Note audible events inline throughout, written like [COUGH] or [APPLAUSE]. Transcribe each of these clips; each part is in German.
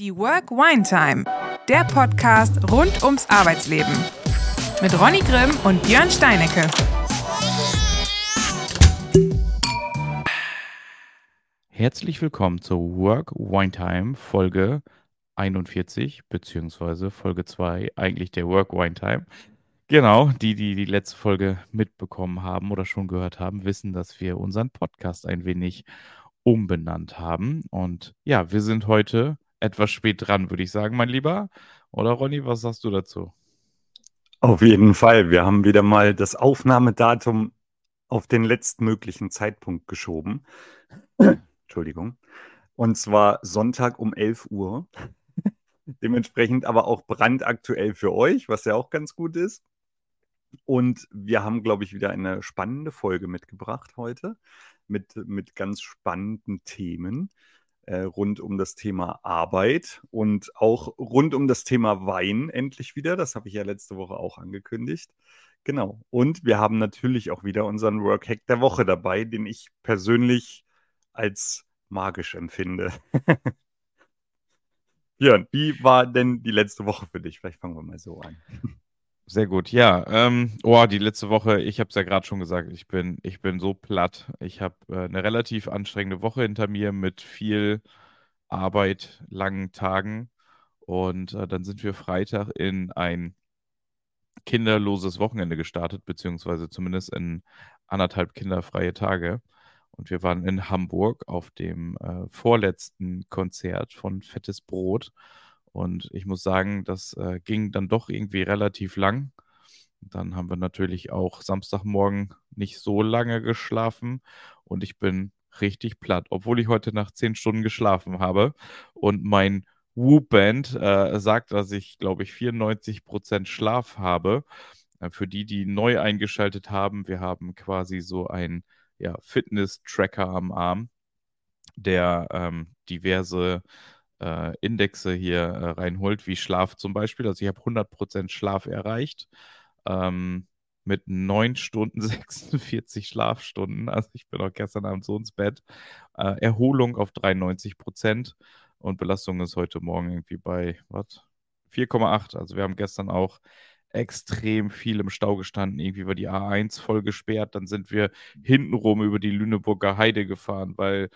Die Work Wine Time, der Podcast rund ums Arbeitsleben. Mit Ronny Grimm und Björn Steinecke. Herzlich willkommen zur Work Wine Time Folge 41 beziehungsweise Folge 2, eigentlich der Work Wine Time. Genau, die, die die letzte Folge mitbekommen haben oder schon gehört haben, wissen, dass wir unseren Podcast ein wenig umbenannt haben. Und ja, wir sind heute etwas spät dran, würde ich sagen, mein Lieber. Oder Ronny, was sagst du dazu? Auf jeden Fall. Wir haben wieder mal das Aufnahmedatum auf den letztmöglichen Zeitpunkt geschoben. [CLEARS THROAT] Entschuldigung. Und zwar Sonntag um 11 Uhr. Dementsprechend aber auch brandaktuell für euch, was ja auch ganz gut ist. Und wir haben, glaube ich, wieder eine spannende Folge mitgebracht heute mit, mit ganz spannenden Themen äh, rund um das Thema Arbeit und auch rund um das Thema Wein endlich wieder. Das habe ich ja letzte Woche auch angekündigt. Genau. Und wir haben natürlich auch wieder unseren Workhack der Woche dabei, den ich persönlich als magisch empfinde. [LAUGHS] Björn, wie war denn die letzte Woche für dich? Vielleicht fangen wir mal so an. [LAUGHS] Sehr gut, ja. Ähm, oh, die letzte Woche, ich habe es ja gerade schon gesagt, ich bin, ich bin so platt. Ich habe äh, eine relativ anstrengende Woche hinter mir mit viel Arbeit, langen Tagen. Und äh, dann sind wir Freitag in ein kinderloses Wochenende gestartet, beziehungsweise zumindest in anderthalb kinderfreie Tage. Und wir waren in Hamburg auf dem äh, vorletzten Konzert von Fettes Brot. Und ich muss sagen, das äh, ging dann doch irgendwie relativ lang. Dann haben wir natürlich auch Samstagmorgen nicht so lange geschlafen und ich bin richtig platt, obwohl ich heute nach zehn Stunden geschlafen habe. Und mein Whoop-Band äh, sagt, dass ich, glaube ich, 94% Schlaf habe. Äh, für die, die neu eingeschaltet haben, wir haben quasi so ein ja, Fitness-Tracker am Arm, der ähm, diverse äh, Indexe hier äh, reinholt, wie Schlaf zum Beispiel. Also ich habe 100% Schlaf erreicht. Ähm, mit 9 Stunden [LAUGHS] 46 Schlafstunden. Also ich bin auch gestern Abend so ins Bett. Äh, Erholung auf 93% und Belastung ist heute Morgen irgendwie bei, was? 4,8. Also wir haben gestern auch extrem viel im Stau gestanden. Irgendwie war die A1 voll gesperrt. Dann sind wir hintenrum über die Lüneburger Heide gefahren, weil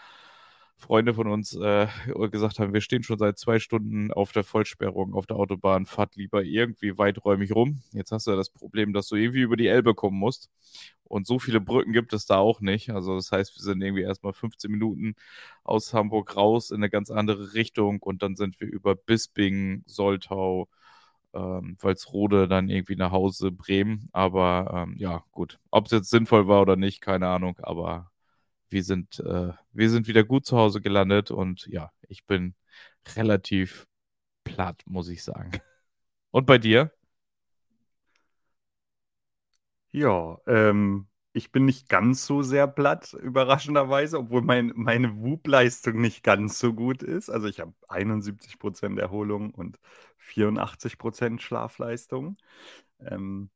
Freunde von uns äh, gesagt haben, wir stehen schon seit zwei Stunden auf der Vollsperrung auf der Autobahn, fahrt lieber irgendwie weiträumig rum. Jetzt hast du ja das Problem, dass du irgendwie über die Elbe kommen musst. Und so viele Brücken gibt es da auch nicht. Also das heißt, wir sind irgendwie erstmal 15 Minuten aus Hamburg raus in eine ganz andere Richtung und dann sind wir über Bisping, Soltau, ähm, Walsrode dann irgendwie nach Hause, Bremen. Aber ähm, ja, gut. Ob es jetzt sinnvoll war oder nicht, keine Ahnung. Aber wir sind, äh, wir sind wieder gut zu Hause gelandet und ja, ich bin relativ platt, muss ich sagen. Und bei dir? Ja, ähm, ich bin nicht ganz so sehr platt, überraschenderweise, obwohl mein, meine WUP-Leistung nicht ganz so gut ist. Also ich habe 71% Erholung und 84% Schlafleistung. Ähm,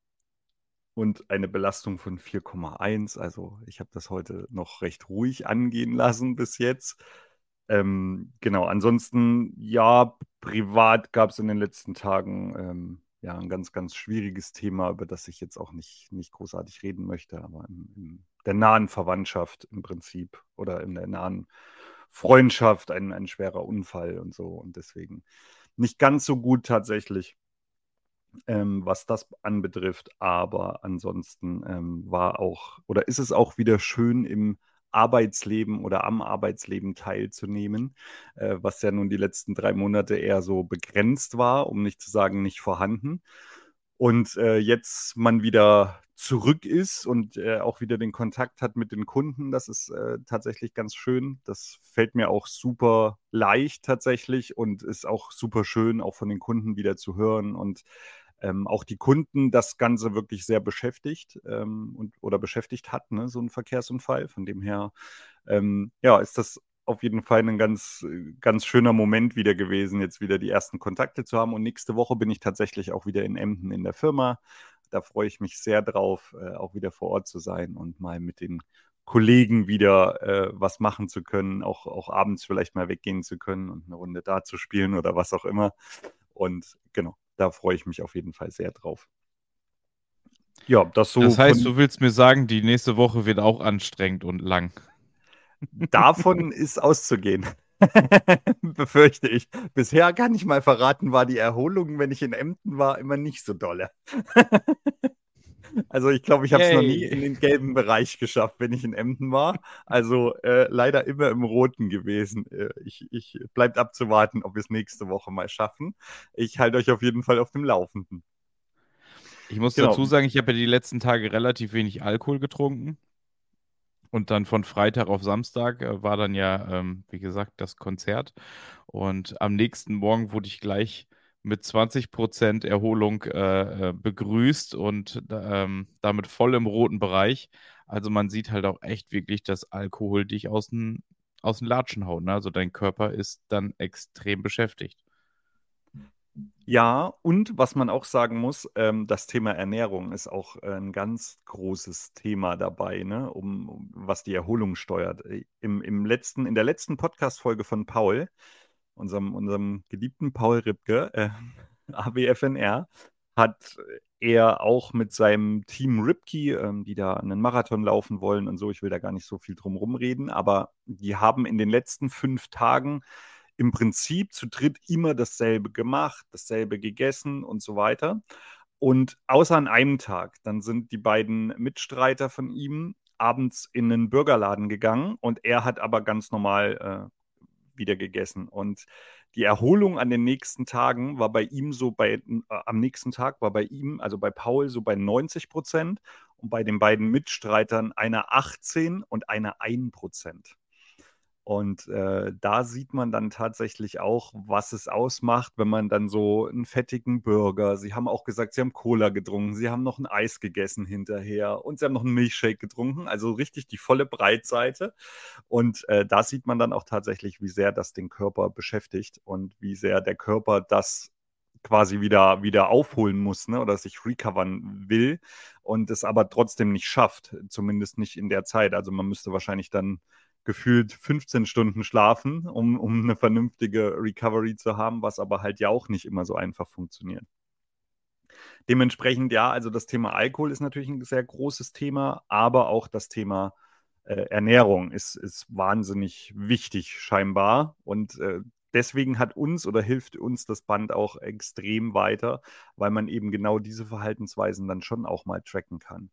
und eine Belastung von 4,1. Also ich habe das heute noch recht ruhig angehen lassen bis jetzt. Ähm, genau, ansonsten, ja, privat gab es in den letzten Tagen ähm, ja ein ganz, ganz schwieriges Thema, über das ich jetzt auch nicht, nicht großartig reden möchte, aber in, in der nahen Verwandtschaft im Prinzip oder in der nahen Freundschaft ein, ein schwerer Unfall und so und deswegen nicht ganz so gut tatsächlich ähm, was das anbetrifft. Aber ansonsten ähm, war auch oder ist es auch wieder schön im Arbeitsleben oder am Arbeitsleben teilzunehmen, äh, was ja nun die letzten drei Monate eher so begrenzt war, um nicht zu sagen nicht vorhanden. Und äh, jetzt man wieder zurück ist und äh, auch wieder den Kontakt hat mit den Kunden, das ist äh, tatsächlich ganz schön. Das fällt mir auch super leicht tatsächlich und ist auch super schön, auch von den Kunden wieder zu hören und ähm, auch die Kunden das Ganze wirklich sehr beschäftigt ähm, und, oder beschäftigt hat, ne, so ein Verkehrsunfall. Von dem her, ähm, ja, ist das auf jeden Fall ein ganz, ganz schöner Moment wieder gewesen, jetzt wieder die ersten Kontakte zu haben. Und nächste Woche bin ich tatsächlich auch wieder in Emden in der Firma. Da freue ich mich sehr drauf, äh, auch wieder vor Ort zu sein und mal mit den Kollegen wieder äh, was machen zu können, auch, auch abends vielleicht mal weggehen zu können und eine Runde da zu spielen oder was auch immer. Und genau, da freue ich mich auf jeden Fall sehr drauf. Ja, das so. Das heißt, du willst mir sagen, die nächste Woche wird auch anstrengend und lang. Davon ist auszugehen. [LAUGHS] Befürchte ich. Bisher kann ich mal verraten, war die Erholung, wenn ich in Emden war, immer nicht so dolle. [LAUGHS] also ich glaube, ich habe es noch nie in den gelben Bereich geschafft, wenn ich in Emden war. Also äh, leider immer im roten gewesen. Äh, ich, ich bleibt abzuwarten, ob wir es nächste Woche mal schaffen. Ich halte euch auf jeden Fall auf dem Laufenden. Ich muss genau. dazu sagen, ich habe ja die letzten Tage relativ wenig Alkohol getrunken. Und dann von Freitag auf Samstag äh, war dann ja, ähm, wie gesagt, das Konzert. Und am nächsten Morgen wurde ich gleich mit 20% Erholung äh, äh, begrüßt und ähm, damit voll im roten Bereich. Also man sieht halt auch echt wirklich, dass Alkohol dich aus den, aus den Latschen haut. Ne? Also dein Körper ist dann extrem beschäftigt. Ja, und was man auch sagen muss, ähm, das Thema Ernährung ist auch äh, ein ganz großes Thema dabei, ne? um, um was die Erholung steuert. Äh, Im, im letzten, in der letzten Podcast-Folge von Paul, unserem, unserem geliebten Paul Ripke, äh, [LAUGHS] AWFNR, hat er auch mit seinem Team Ripkey, ähm, die da einen Marathon laufen wollen und so, ich will da gar nicht so viel drum rumreden, aber die haben in den letzten fünf Tagen im Prinzip zu dritt immer dasselbe gemacht, dasselbe gegessen und so weiter. Und außer an einem Tag, dann sind die beiden Mitstreiter von ihm abends in einen Burgerladen gegangen und er hat aber ganz normal äh, wieder gegessen. Und die Erholung an den nächsten Tagen war bei ihm so bei, äh, am nächsten Tag war bei ihm, also bei Paul, so bei 90 Prozent und bei den beiden Mitstreitern einer 18 und einer 1 Prozent. Und äh, da sieht man dann tatsächlich auch, was es ausmacht, wenn man dann so einen fettigen Burger, sie haben auch gesagt, sie haben Cola getrunken, sie haben noch ein Eis gegessen hinterher und sie haben noch einen Milchshake getrunken, also richtig die volle Breitseite. Und äh, da sieht man dann auch tatsächlich, wie sehr das den Körper beschäftigt und wie sehr der Körper das quasi wieder, wieder aufholen muss ne, oder sich recovern will und es aber trotzdem nicht schafft, zumindest nicht in der Zeit. Also man müsste wahrscheinlich dann gefühlt 15 Stunden schlafen, um, um eine vernünftige Recovery zu haben, was aber halt ja auch nicht immer so einfach funktioniert. Dementsprechend, ja, also das Thema Alkohol ist natürlich ein sehr großes Thema, aber auch das Thema äh, Ernährung ist, ist wahnsinnig wichtig scheinbar. Und äh, deswegen hat uns oder hilft uns das Band auch extrem weiter, weil man eben genau diese Verhaltensweisen dann schon auch mal tracken kann.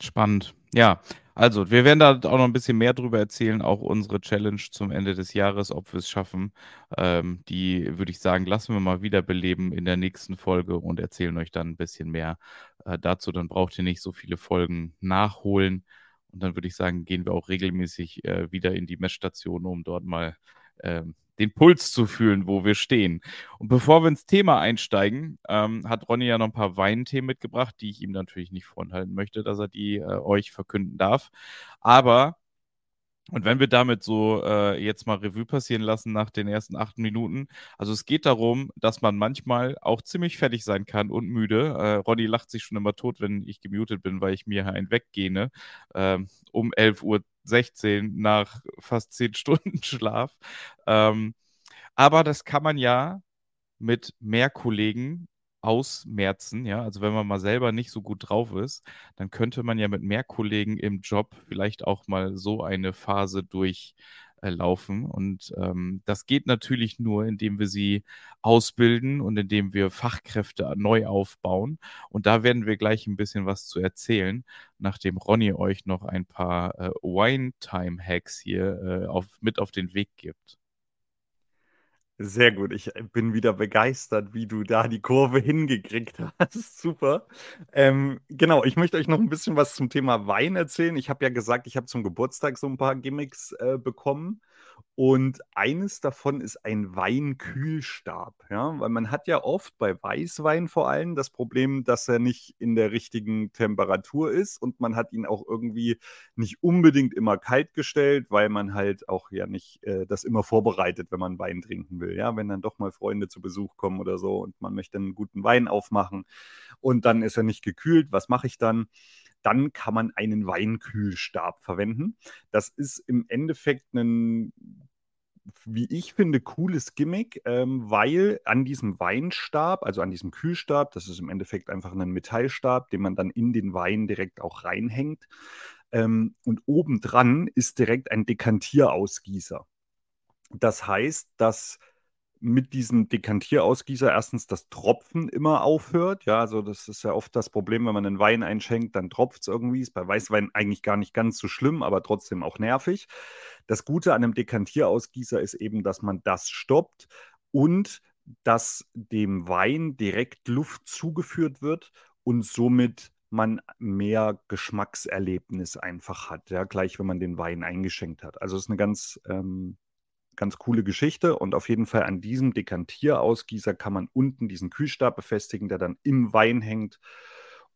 Spannend. Ja, also wir werden da auch noch ein bisschen mehr drüber erzählen, auch unsere Challenge zum Ende des Jahres, ob wir es schaffen. Ähm, die würde ich sagen, lassen wir mal wiederbeleben in der nächsten Folge und erzählen euch dann ein bisschen mehr äh, dazu. Dann braucht ihr nicht so viele Folgen nachholen. Und dann würde ich sagen, gehen wir auch regelmäßig äh, wieder in die Messstation, um dort mal ähm, den Puls zu fühlen, wo wir stehen. Und bevor wir ins Thema einsteigen, ähm, hat Ronny ja noch ein paar Weinthemen mitgebracht, die ich ihm natürlich nicht vorenthalten möchte, dass er die äh, euch verkünden darf. Aber und wenn wir damit so äh, jetzt mal Revue passieren lassen nach den ersten acht Minuten, also es geht darum, dass man manchmal auch ziemlich fertig sein kann und müde. Äh, Ronny lacht sich schon immer tot, wenn ich gemutet bin, weil ich mir ein weggene äh, um 11.16 Uhr nach fast zehn [LAUGHS] Stunden Schlaf. Ähm, aber das kann man ja mit mehr Kollegen ausmerzen, ja, also wenn man mal selber nicht so gut drauf ist, dann könnte man ja mit mehr Kollegen im Job vielleicht auch mal so eine Phase durchlaufen. Und ähm, das geht natürlich nur, indem wir sie ausbilden und indem wir Fachkräfte neu aufbauen. Und da werden wir gleich ein bisschen was zu erzählen, nachdem Ronny euch noch ein paar äh, Wine-Time-Hacks hier äh, auf, mit auf den Weg gibt. Sehr gut. Ich äh, bin wieder begeistert, wie du da die Kurve hingekriegt [LAUGHS] hast. Super. Ähm, genau, ich möchte euch noch ein bisschen was zum Thema Wein erzählen. Ich habe ja gesagt, ich habe zum Geburtstag so ein paar Gimmicks äh, bekommen. Und eines davon ist ein Weinkühlstab, ja, weil man hat ja oft bei Weißwein vor allem das Problem, dass er nicht in der richtigen Temperatur ist und man hat ihn auch irgendwie nicht unbedingt immer kalt gestellt, weil man halt auch ja nicht äh, das immer vorbereitet, wenn man Wein trinken will, ja, wenn dann doch mal Freunde zu Besuch kommen oder so und man möchte einen guten Wein aufmachen und dann ist er nicht gekühlt, was mache ich dann? dann kann man einen Weinkühlstab verwenden. Das ist im Endeffekt ein wie ich finde, cooles Gimmick, ähm, weil an diesem Weinstab, also an diesem Kühlstab, das ist im Endeffekt einfach ein Metallstab, den man dann in den Wein direkt auch reinhängt. Ähm, und obendran ist direkt ein Dekantierausgießer. Das heißt, dass mit diesem Dekantierausgießer erstens das Tropfen immer aufhört. Ja, also das ist ja oft das Problem, wenn man einen Wein einschenkt, dann tropft es irgendwie. Ist bei Weißwein eigentlich gar nicht ganz so schlimm, aber trotzdem auch nervig. Das Gute an einem Dekantierausgießer ist eben, dass man das stoppt und dass dem Wein direkt Luft zugeführt wird und somit man mehr Geschmackserlebnis einfach hat, ja, gleich wenn man den Wein eingeschenkt hat. Also es ist eine ganz ähm, ganz coole Geschichte und auf jeden Fall an diesem Dekantierausgießer kann man unten diesen Kühlstab befestigen, der dann im Wein hängt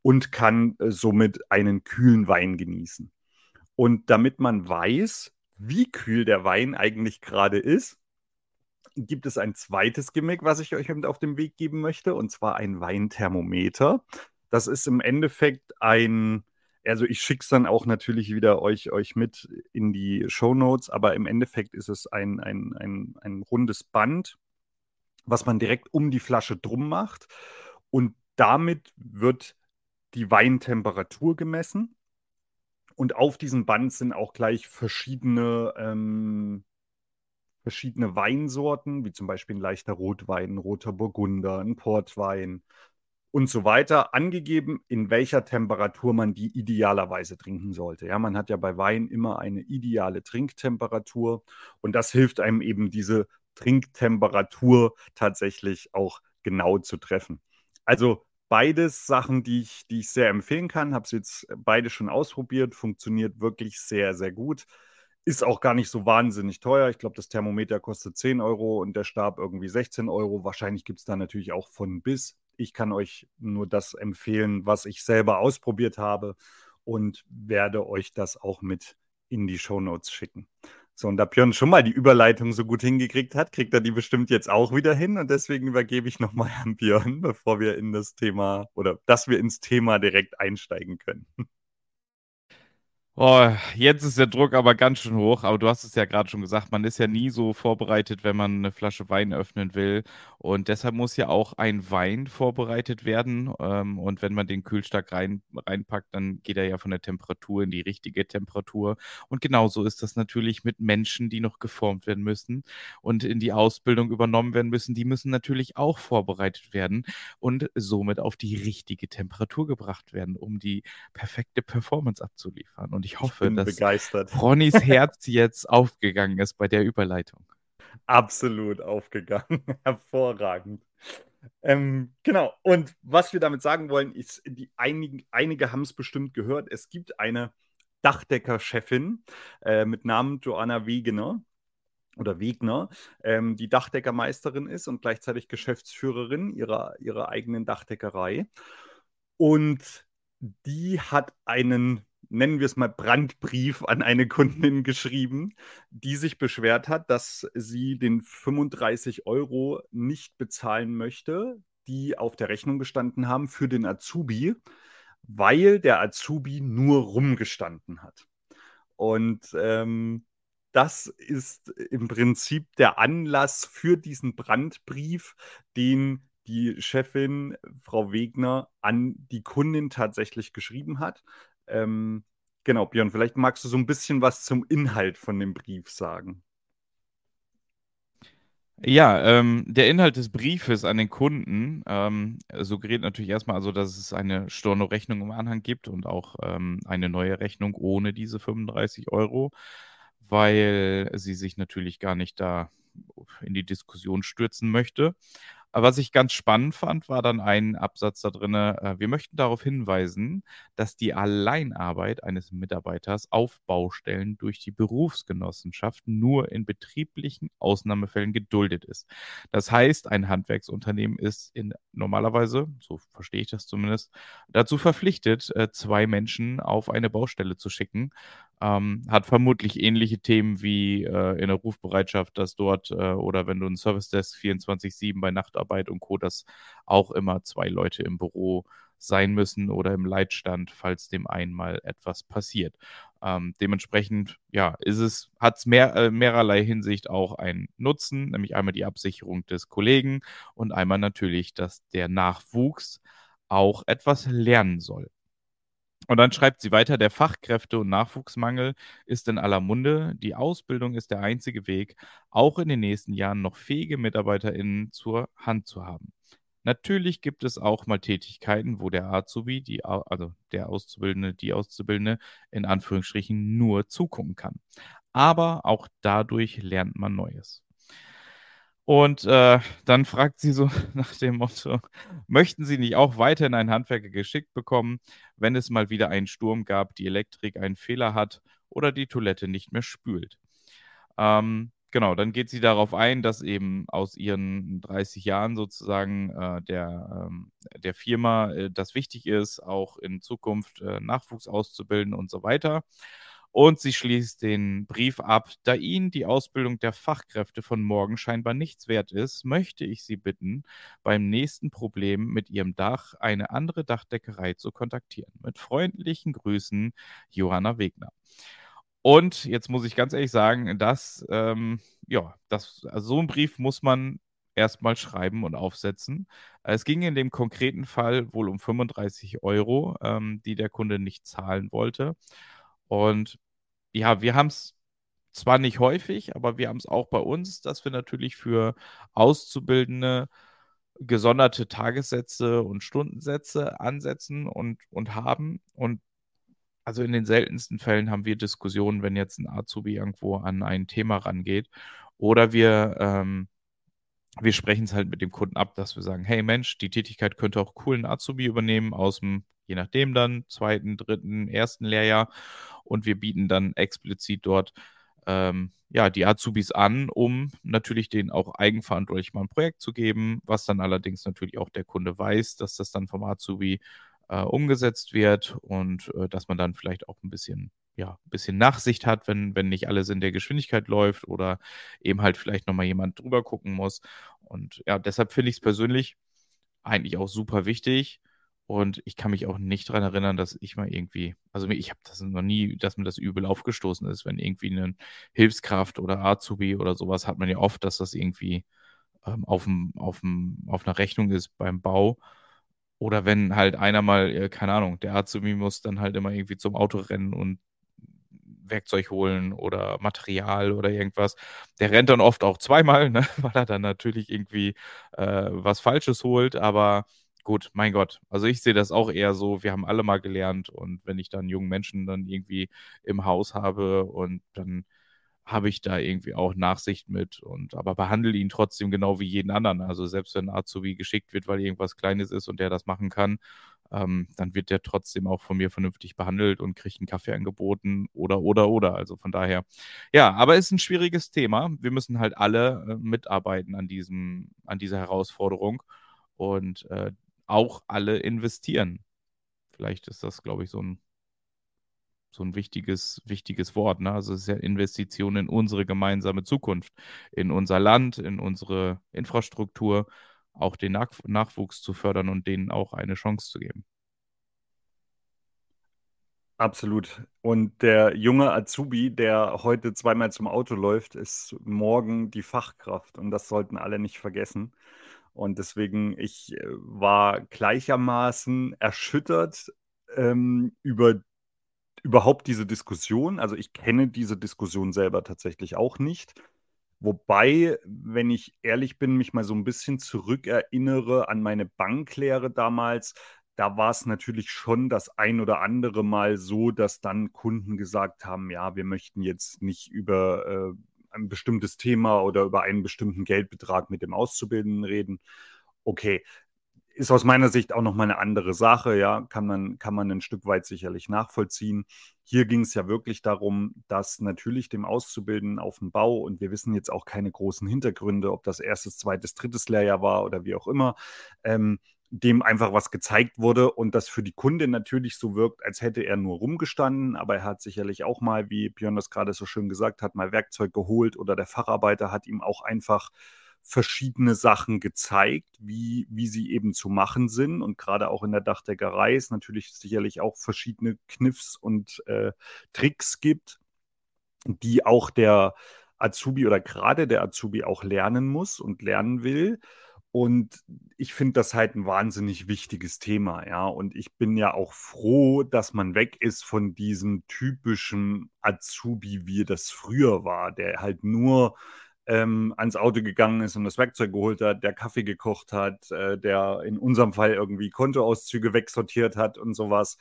und kann äh, somit einen kühlen Wein genießen. Und damit man weiß, wie kühl der Wein eigentlich gerade ist, gibt es ein zweites Gimmick, was ich euch mit auf den Weg geben möchte, und zwar ein Weinthermometer. Das ist im Endeffekt ein also ich schicke es dann auch natürlich wieder euch, euch mit in die Show Notes, aber im Endeffekt ist es ein, ein, ein, ein rundes Band, was man direkt um die Flasche drum macht. Und damit wird die Weintemperatur gemessen. Und auf diesem Band sind auch gleich verschiedene, ähm, verschiedene Weinsorten, wie zum Beispiel ein leichter Rotwein, ein roter Burgunder, ein Portwein, und so weiter angegeben, in welcher Temperatur man die idealerweise trinken sollte. Ja, man hat ja bei Wein immer eine ideale Trinktemperatur und das hilft einem eben diese Trinktemperatur tatsächlich auch genau zu treffen. Also beides Sachen, die ich, die ich sehr empfehlen kann. Habe es jetzt beide schon ausprobiert, funktioniert wirklich sehr, sehr gut. Ist auch gar nicht so wahnsinnig teuer. Ich glaube, das Thermometer kostet 10 Euro und der Stab irgendwie 16 Euro. Wahrscheinlich gibt es da natürlich auch von bis. Ich kann euch nur das empfehlen, was ich selber ausprobiert habe und werde euch das auch mit in die Show Notes schicken. So, und da Björn schon mal die Überleitung so gut hingekriegt hat, kriegt er die bestimmt jetzt auch wieder hin. Und deswegen übergebe ich nochmal an Björn, [LAUGHS] bevor wir in das Thema oder dass wir ins Thema direkt einsteigen können. Oh, jetzt ist der Druck aber ganz schön hoch. Aber du hast es ja gerade schon gesagt, man ist ja nie so vorbereitet, wenn man eine Flasche Wein öffnen will. Und deshalb muss ja auch ein Wein vorbereitet werden. Ähm, und wenn man den Kühlstark rein, reinpackt, dann geht er ja von der Temperatur in die richtige Temperatur. Und genauso ist das natürlich mit Menschen, die noch geformt werden müssen und in die Ausbildung übernommen werden müssen. Die müssen natürlich auch vorbereitet werden und somit auf die richtige Temperatur gebracht werden, um die perfekte Performance abzuliefern. Und ich ich hoffe, ich dass begeistert. [LAUGHS] Ronnys Herz jetzt aufgegangen ist bei der Überleitung. Absolut aufgegangen. [LAUGHS] Hervorragend. Ähm, genau. Und was wir damit sagen wollen, ist, die einigen, einige haben es bestimmt gehört, es gibt eine Dachdecker-Chefin äh, mit Namen Joanna Wegener oder Wegner, ähm, die Dachdeckermeisterin ist und gleichzeitig Geschäftsführerin ihrer, ihrer eigenen Dachdeckerei. Und die hat einen nennen wir es mal, Brandbrief an eine Kundin geschrieben, die sich beschwert hat, dass sie den 35 Euro nicht bezahlen möchte, die auf der Rechnung gestanden haben für den Azubi, weil der Azubi nur rumgestanden hat. Und ähm, das ist im Prinzip der Anlass für diesen Brandbrief, den die Chefin, Frau Wegner, an die Kundin tatsächlich geschrieben hat. Ähm, genau, Björn, vielleicht magst du so ein bisschen was zum Inhalt von dem Brief sagen. Ja, ähm, der Inhalt des Briefes an den Kunden ähm, suggeriert natürlich erstmal, also, dass es eine Storno-Rechnung im Anhang gibt und auch ähm, eine neue Rechnung ohne diese 35 Euro, weil sie sich natürlich gar nicht da in die Diskussion stürzen möchte. Aber was ich ganz spannend fand, war dann ein Absatz da drin. Äh, wir möchten darauf hinweisen, dass die Alleinarbeit eines Mitarbeiters auf Baustellen durch die Berufsgenossenschaft nur in betrieblichen Ausnahmefällen geduldet ist. Das heißt, ein Handwerksunternehmen ist in, normalerweise, so verstehe ich das zumindest, dazu verpflichtet, äh, zwei Menschen auf eine Baustelle zu schicken. Ähm, hat vermutlich ähnliche Themen wie äh, in der Rufbereitschaft, dass dort äh, oder wenn du ein Service Desk 24-7 bei Nachtarbeit und Co., dass auch immer zwei Leute im Büro sein müssen oder im Leitstand, falls dem einmal etwas passiert. Ähm, dementsprechend, ja, ist es, hat es mehr, äh, mehrerlei Hinsicht auch einen Nutzen, nämlich einmal die Absicherung des Kollegen und einmal natürlich, dass der Nachwuchs auch etwas lernen soll. Und dann schreibt sie weiter, der Fachkräfte- und Nachwuchsmangel ist in aller Munde. Die Ausbildung ist der einzige Weg, auch in den nächsten Jahren noch fähige MitarbeiterInnen zur Hand zu haben. Natürlich gibt es auch mal Tätigkeiten, wo der Azubi, die, also der Auszubildende, die Auszubildende, in Anführungsstrichen nur zugucken kann. Aber auch dadurch lernt man Neues. Und äh, dann fragt sie so [LAUGHS] nach dem Motto, möchten Sie nicht auch weiterhin einen Handwerker geschickt bekommen, wenn es mal wieder einen Sturm gab, die Elektrik einen Fehler hat oder die Toilette nicht mehr spült? Ähm, genau, dann geht sie darauf ein, dass eben aus ihren 30 Jahren sozusagen äh, der, ähm, der Firma äh, das wichtig ist, auch in Zukunft äh, Nachwuchs auszubilden und so weiter. Und sie schließt den Brief ab. Da Ihnen die Ausbildung der Fachkräfte von morgen scheinbar nichts wert ist, möchte ich Sie bitten, beim nächsten Problem mit Ihrem Dach eine andere Dachdeckerei zu kontaktieren. Mit freundlichen Grüßen, Johanna Wegner. Und jetzt muss ich ganz ehrlich sagen, dass, ähm, ja, das, also so einen Brief muss man erstmal schreiben und aufsetzen. Es ging in dem konkreten Fall wohl um 35 Euro, ähm, die der Kunde nicht zahlen wollte. Und ja, wir haben es zwar nicht häufig, aber wir haben es auch bei uns, dass wir natürlich für Auszubildende gesonderte Tagessätze und Stundensätze ansetzen und, und haben. Und also in den seltensten Fällen haben wir Diskussionen, wenn jetzt ein Azubi irgendwo an ein Thema rangeht. Oder wir, ähm, wir sprechen es halt mit dem Kunden ab, dass wir sagen, hey Mensch, die Tätigkeit könnte auch cool ein Azubi übernehmen aus dem je nachdem dann, zweiten, dritten, ersten Lehrjahr. Und wir bieten dann explizit dort ähm, ja, die Azubis an, um natürlich denen auch eigenverantwortlich mal ein Projekt zu geben, was dann allerdings natürlich auch der Kunde weiß, dass das dann vom Azubi äh, umgesetzt wird und äh, dass man dann vielleicht auch ein bisschen, ja, ein bisschen Nachsicht hat, wenn, wenn nicht alles in der Geschwindigkeit läuft oder eben halt vielleicht nochmal jemand drüber gucken muss. Und ja, deshalb finde ich es persönlich eigentlich auch super wichtig, und ich kann mich auch nicht daran erinnern, dass ich mal irgendwie, also ich habe das noch nie, dass mir das übel aufgestoßen ist, wenn irgendwie eine Hilfskraft oder Azubi oder sowas hat man ja oft, dass das irgendwie ähm, auf, dem, auf, dem, auf einer Rechnung ist beim Bau. Oder wenn halt einer mal, äh, keine Ahnung, der Azubi muss dann halt immer irgendwie zum Auto rennen und Werkzeug holen oder Material oder irgendwas. Der rennt dann oft auch zweimal, ne, [LAUGHS] weil er dann natürlich irgendwie äh, was Falsches holt, aber gut, mein Gott. Also ich sehe das auch eher so, wir haben alle mal gelernt und wenn ich dann jungen Menschen dann irgendwie im Haus habe und dann habe ich da irgendwie auch Nachsicht mit und aber behandle ihn trotzdem genau wie jeden anderen. Also selbst wenn ein Azubi geschickt wird, weil irgendwas Kleines ist und der das machen kann, ähm, dann wird der trotzdem auch von mir vernünftig behandelt und kriegt einen Kaffee angeboten oder oder oder. Also von daher, ja, aber es ist ein schwieriges Thema. Wir müssen halt alle äh, mitarbeiten an diesem, an dieser Herausforderung. Und äh, auch alle investieren. Vielleicht ist das, glaube ich, so ein, so ein wichtiges, wichtiges Wort. Ne? Also es ist ja Investition in unsere gemeinsame Zukunft, in unser Land, in unsere Infrastruktur, auch den Nach Nachwuchs zu fördern und denen auch eine Chance zu geben. Absolut. Und der junge Azubi, der heute zweimal zum Auto läuft, ist morgen die Fachkraft. Und das sollten alle nicht vergessen. Und deswegen, ich äh, war gleichermaßen erschüttert ähm, über überhaupt diese Diskussion. Also ich kenne diese Diskussion selber tatsächlich auch nicht. Wobei, wenn ich ehrlich bin, mich mal so ein bisschen zurückerinnere an meine Banklehre damals, da war es natürlich schon das ein oder andere Mal so, dass dann Kunden gesagt haben, ja, wir möchten jetzt nicht über äh, ein bestimmtes Thema oder über einen bestimmten Geldbetrag mit dem Auszubildenden reden. Okay, ist aus meiner Sicht auch nochmal eine andere Sache, ja, kann man, kann man ein Stück weit sicherlich nachvollziehen. Hier ging es ja wirklich darum, dass natürlich dem Auszubildenden auf dem Bau, und wir wissen jetzt auch keine großen Hintergründe, ob das erstes, zweites, drittes Lehrjahr war oder wie auch immer, ähm, dem einfach was gezeigt wurde und das für die Kundin natürlich so wirkt, als hätte er nur rumgestanden, aber er hat sicherlich auch mal, wie Björn das gerade so schön gesagt hat, mal Werkzeug geholt oder der Facharbeiter hat ihm auch einfach verschiedene Sachen gezeigt, wie, wie sie eben zu machen sind. Und gerade auch in der Dachdeckerei ist natürlich sicherlich auch verschiedene Kniffs und äh, Tricks gibt, die auch der Azubi oder gerade der Azubi auch lernen muss und lernen will. Und ich finde das halt ein wahnsinnig wichtiges Thema, ja. Und ich bin ja auch froh, dass man weg ist von diesem typischen Azubi, wie das früher war, der halt nur ähm, ans Auto gegangen ist und das Werkzeug geholt hat, der Kaffee gekocht hat, äh, der in unserem Fall irgendwie Kontoauszüge wegsortiert hat und sowas.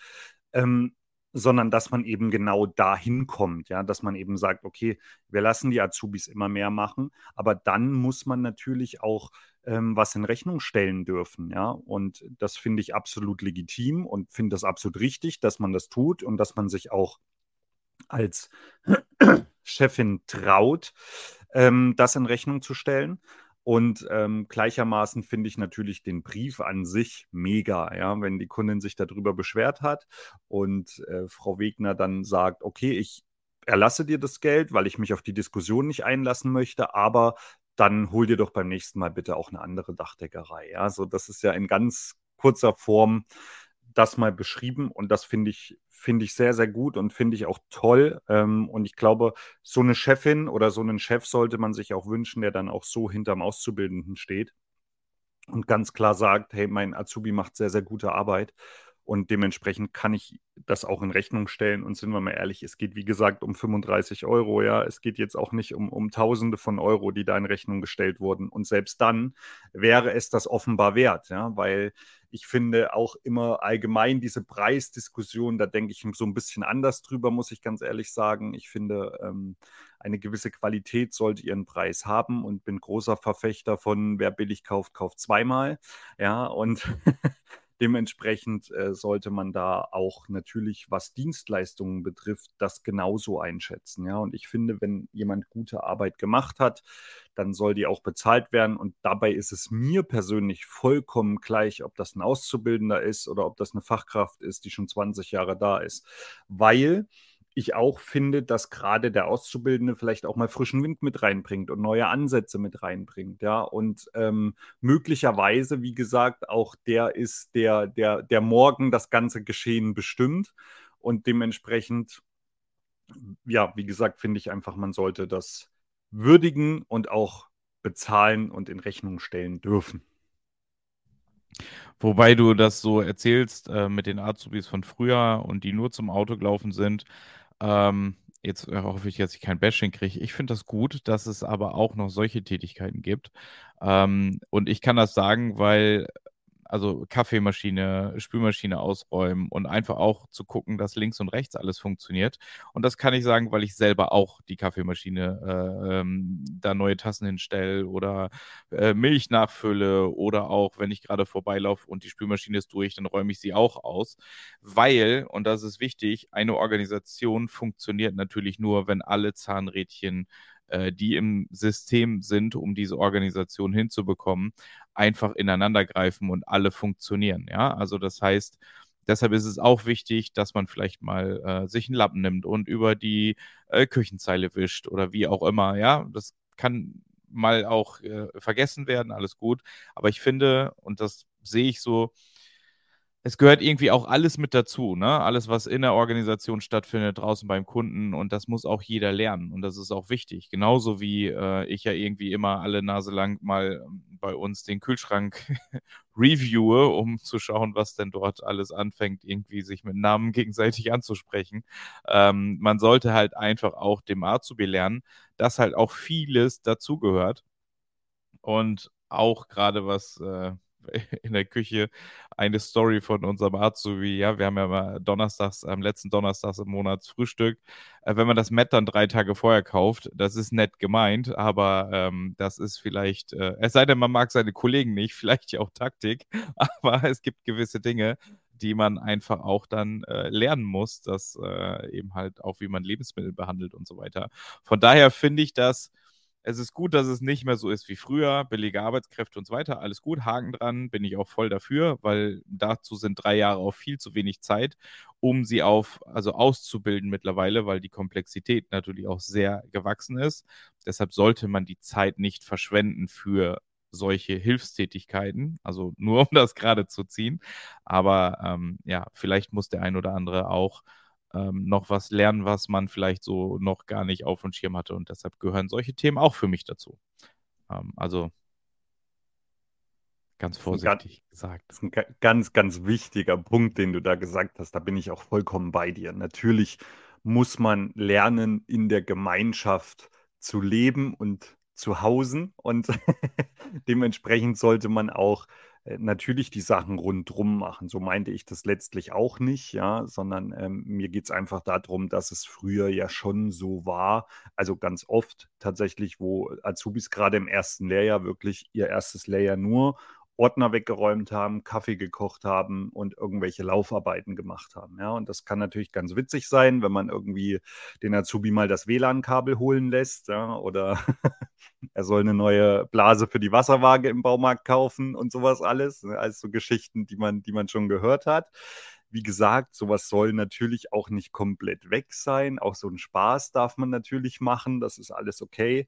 Ähm, sondern dass man eben genau dahin kommt, ja, dass man eben sagt, okay, wir lassen die Azubis immer mehr machen, aber dann muss man natürlich auch ähm, was in Rechnung stellen dürfen, ja, und das finde ich absolut legitim und finde das absolut richtig, dass man das tut und dass man sich auch als [CLEARS THROAT] Chefin traut, ähm, das in Rechnung zu stellen. Und ähm, gleichermaßen finde ich natürlich den Brief an sich mega, ja, wenn die Kundin sich darüber beschwert hat und äh, Frau Wegner dann sagt, okay, ich erlasse dir das Geld, weil ich mich auf die Diskussion nicht einlassen möchte, aber dann hol dir doch beim nächsten Mal bitte auch eine andere Dachdeckerei. Ja, so das ist ja in ganz kurzer Form das mal beschrieben und das finde ich, finde ich sehr, sehr gut und finde ich auch toll. Ähm, und ich glaube, so eine Chefin oder so einen Chef sollte man sich auch wünschen, der dann auch so hinterm Auszubildenden steht und ganz klar sagt, hey, mein Azubi macht sehr, sehr gute Arbeit. Und dementsprechend kann ich das auch in Rechnung stellen. Und sind wir mal ehrlich, es geht wie gesagt um 35 Euro. Ja, es geht jetzt auch nicht um, um Tausende von Euro, die da in Rechnung gestellt wurden. Und selbst dann wäre es das offenbar wert. Ja, weil ich finde auch immer allgemein diese Preisdiskussion, da denke ich so ein bisschen anders drüber, muss ich ganz ehrlich sagen. Ich finde, ähm, eine gewisse Qualität sollte ihren Preis haben und bin großer Verfechter von, wer billig kauft, kauft zweimal. Ja, und [LAUGHS] Dementsprechend äh, sollte man da auch natürlich, was Dienstleistungen betrifft, das genauso einschätzen. Ja, und ich finde, wenn jemand gute Arbeit gemacht hat, dann soll die auch bezahlt werden. Und dabei ist es mir persönlich vollkommen gleich, ob das ein Auszubildender ist oder ob das eine Fachkraft ist, die schon 20 Jahre da ist. Weil ich auch finde, dass gerade der Auszubildende vielleicht auch mal frischen Wind mit reinbringt und neue Ansätze mit reinbringt, ja. Und ähm, möglicherweise, wie gesagt, auch der ist, der, der, der morgen das ganze Geschehen bestimmt. Und dementsprechend, ja, wie gesagt, finde ich einfach, man sollte das würdigen und auch bezahlen und in Rechnung stellen dürfen. Wobei du das so erzählst äh, mit den Azubis von früher und die nur zum Auto gelaufen sind. Ähm, jetzt hoffe ich, dass ich kein Bashing kriege. Ich finde das gut, dass es aber auch noch solche Tätigkeiten gibt. Ähm, und ich kann das sagen, weil also Kaffeemaschine, Spülmaschine ausräumen und einfach auch zu gucken, dass links und rechts alles funktioniert. Und das kann ich sagen, weil ich selber auch die Kaffeemaschine äh, ähm, da neue Tassen hinstelle oder äh, Milch nachfülle oder auch, wenn ich gerade vorbeilaufe und die Spülmaschine ist durch, dann räume ich sie auch aus. Weil, und das ist wichtig, eine Organisation funktioniert natürlich nur, wenn alle Zahnrädchen äh, die im System sind, um diese Organisation hinzubekommen, einfach ineinander greifen und alle funktionieren. Ja, also das heißt, deshalb ist es auch wichtig, dass man vielleicht mal äh, sich einen Lappen nimmt und über die äh, Küchenzeile wischt oder wie auch immer. Ja, das kann mal auch äh, vergessen werden, alles gut. Aber ich finde, und das sehe ich so, es gehört irgendwie auch alles mit dazu, ne? Alles, was in der Organisation stattfindet, draußen beim Kunden und das muss auch jeder lernen und das ist auch wichtig. Genauso wie äh, ich ja irgendwie immer alle Nase lang mal ähm, bei uns den Kühlschrank [LAUGHS] reviewe, um zu schauen, was denn dort alles anfängt, irgendwie sich mit Namen [LAUGHS] gegenseitig anzusprechen. Ähm, man sollte halt einfach auch dem Azubi lernen, dass halt auch vieles dazugehört und auch gerade was äh, [LAUGHS] in der Küche eine Story von unserem Azubi. Ja, wir haben ja mal donnerstags, am letzten Donnerstags im Monat Frühstück. Äh, wenn man das Met dann drei Tage vorher kauft, das ist nett gemeint, aber ähm, das ist vielleicht, äh, es sei denn, man mag seine Kollegen nicht, [LAUGHS] vielleicht ja auch Taktik, [LAUGHS] aber es gibt gewisse Dinge, die man einfach auch dann äh, lernen muss, dass äh, eben halt auch, wie man Lebensmittel behandelt und so weiter. Von daher finde ich das Es ist gut, dass es nicht mehr so ist wie früher, billige Arbeitskräfte und so weiter. Alles gut, Haken dran, bin ich auch voll dafür, weil dazu sind drei Jahre auch viel zu wenig Zeit, um sie auf, also auszubilden mittlerweile, weil die Komplexität natürlich auch sehr gewachsen ist. Deshalb sollte man die Zeit nicht verschwenden für solche Hilfstätigkeiten, also nur um das gerade zu ziehen. Aber ähm, ja, vielleicht muss der ein oder andere auch ähm, noch was lernen, was man vielleicht so noch gar nicht auf dem Schirm hatte. Und deshalb gehören solche Themen auch für mich dazu. Ähm, also ganz vorsichtig ganz, gesagt. Das ist ein ganz, ganz wichtiger Punkt, den du da gesagt hast. Da bin ich auch vollkommen bei dir. Natürlich muss man lernen, in der Gemeinschaft zu leben und zu hausen. Und [LAUGHS] dementsprechend sollte man auch natürlich die Sachen rundrum machen. So meinte ich das letztlich auch nicht, ja, sondern ähm, mir geht es einfach darum, dass es früher ja schon so war, also ganz oft tatsächlich, wo Azubis gerade im ersten Lehrjahr wirklich ihr erstes Lehrjahr nur Ordner weggeräumt haben, Kaffee gekocht haben und irgendwelche Laufarbeiten gemacht haben. Ja, und das kann natürlich ganz witzig sein, wenn man irgendwie den Azubi mal das WLAN-Kabel holen lässt, ja, oder [LAUGHS] er soll eine neue Blase für die Wasserwaage im Baumarkt kaufen und sowas alles. Alles so Geschichten, die man, die man schon gehört hat. Wie gesagt, sowas soll natürlich auch nicht komplett weg sein. Auch so ein Spaß darf man natürlich machen. Das ist alles okay.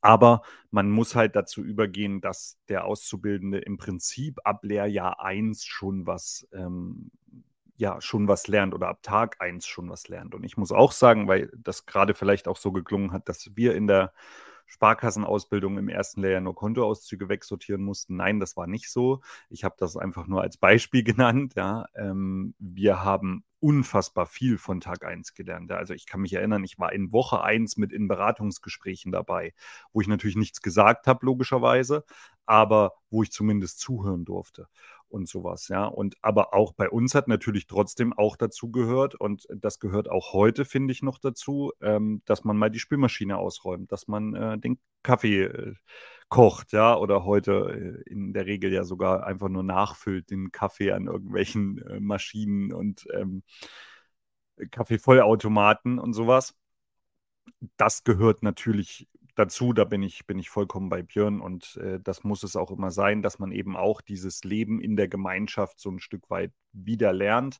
Aber man muss halt dazu übergehen, dass der Auszubildende im Prinzip ab Lehrjahr 1 schon was, ähm, ja, schon was lernt oder ab Tag 1 schon was lernt. Und ich muss auch sagen, weil das gerade vielleicht auch so geklungen hat, dass wir in der Sparkassenausbildung im ersten Lehrjahr nur Kontoauszüge wegsortieren mussten. Nein, das war nicht so. Ich habe das einfach nur als Beispiel [LAUGHS] genannt. Ja. Ähm, wir haben unfassbar viel von Tag 1 gelernt. Also ich kann mich erinnern, ich war in Woche 1 mit in Beratungsgesprächen dabei, wo ich natürlich nichts gesagt habe, logischerweise, aber wo ich zumindest zuhören durfte und sowas, ja. Und aber auch bei uns hat natürlich trotzdem auch dazu gehört, und das gehört auch heute, finde ich, noch dazu, ähm, dass man mal die Spülmaschine ausräumt, dass man äh, den Kaffee äh, kocht, ja, oder heute äh, in der Regel ja sogar einfach nur nachfüllt, den Kaffee an irgendwelchen äh, Maschinen und ähm, Kaffeevollautomaten und sowas. Das gehört natürlich dazu, da bin ich, bin ich vollkommen bei Björn und äh, das muss es auch immer sein, dass man eben auch dieses Leben in der Gemeinschaft so ein Stück weit wieder lernt,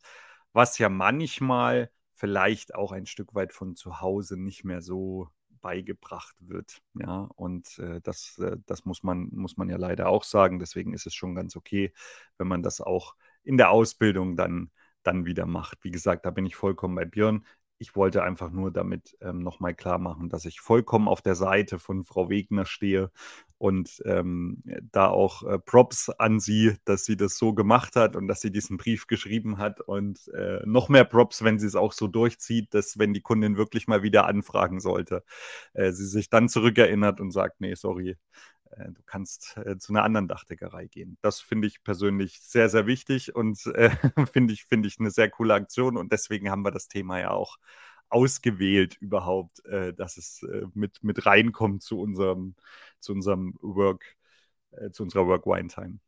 was ja manchmal vielleicht auch ein Stück weit von zu Hause nicht mehr so beigebracht wird. Ja, und äh, das, äh, das muss man, muss man ja leider auch sagen. Deswegen ist es schon ganz okay, wenn man das auch in der Ausbildung dann, dann wieder macht. Wie gesagt, da bin ich vollkommen bei Björn. Ich wollte einfach nur damit ähm, nochmal klar machen, dass ich vollkommen auf der Seite von Frau Wegner stehe und ähm, da auch äh, Props an sie, dass sie das so gemacht hat und dass sie diesen Brief geschrieben hat und äh, noch mehr Props, wenn sie es auch so durchzieht, dass wenn die Kundin wirklich mal wieder anfragen sollte, äh, sie sich dann zurückerinnert und sagt, nee, sorry, du kannst äh, zu einer anderen Dachdeckerei gehen. Das finde ich persönlich sehr, sehr wichtig und äh, [LAUGHS] finde ich, find ich eine sehr coole Aktion und deswegen haben wir das Thema ja auch ausgewählt überhaupt, äh, dass es äh, mit, mit reinkommt zu unserem, zu unserem Work, äh, zu unserer Work-Wine-Time.